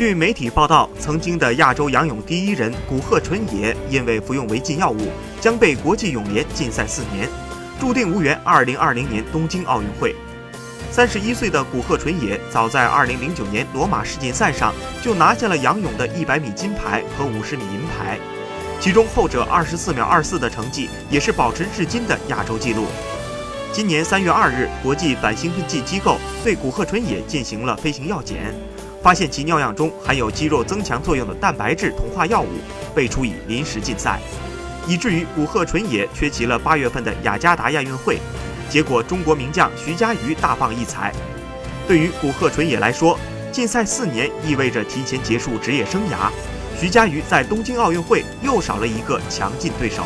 据媒体报道，曾经的亚洲仰泳第一人古贺纯也因为服用违禁药物，将被国际泳联禁赛四年，注定无缘2020年东京奥运会。三十一岁的古贺纯也，早在2009年罗马世锦赛上就拿下了仰泳的一百米金牌和五十米银牌，其中后者二十四秒二四的成绩也是保持至今的亚洲纪录。今年三月二日，国际反兴奋剂机构对古贺纯也进行了飞行药检，发现其尿样中含有肌肉增强作用的蛋白质同化药物，被处以临时禁赛，以至于古贺纯也缺席了八月份的雅加达亚运会。结果，中国名将徐嘉余大放异彩。对于古贺纯也来说，禁赛四年意味着提前结束职业生涯。徐嘉余在东京奥运会又少了一个强劲对手。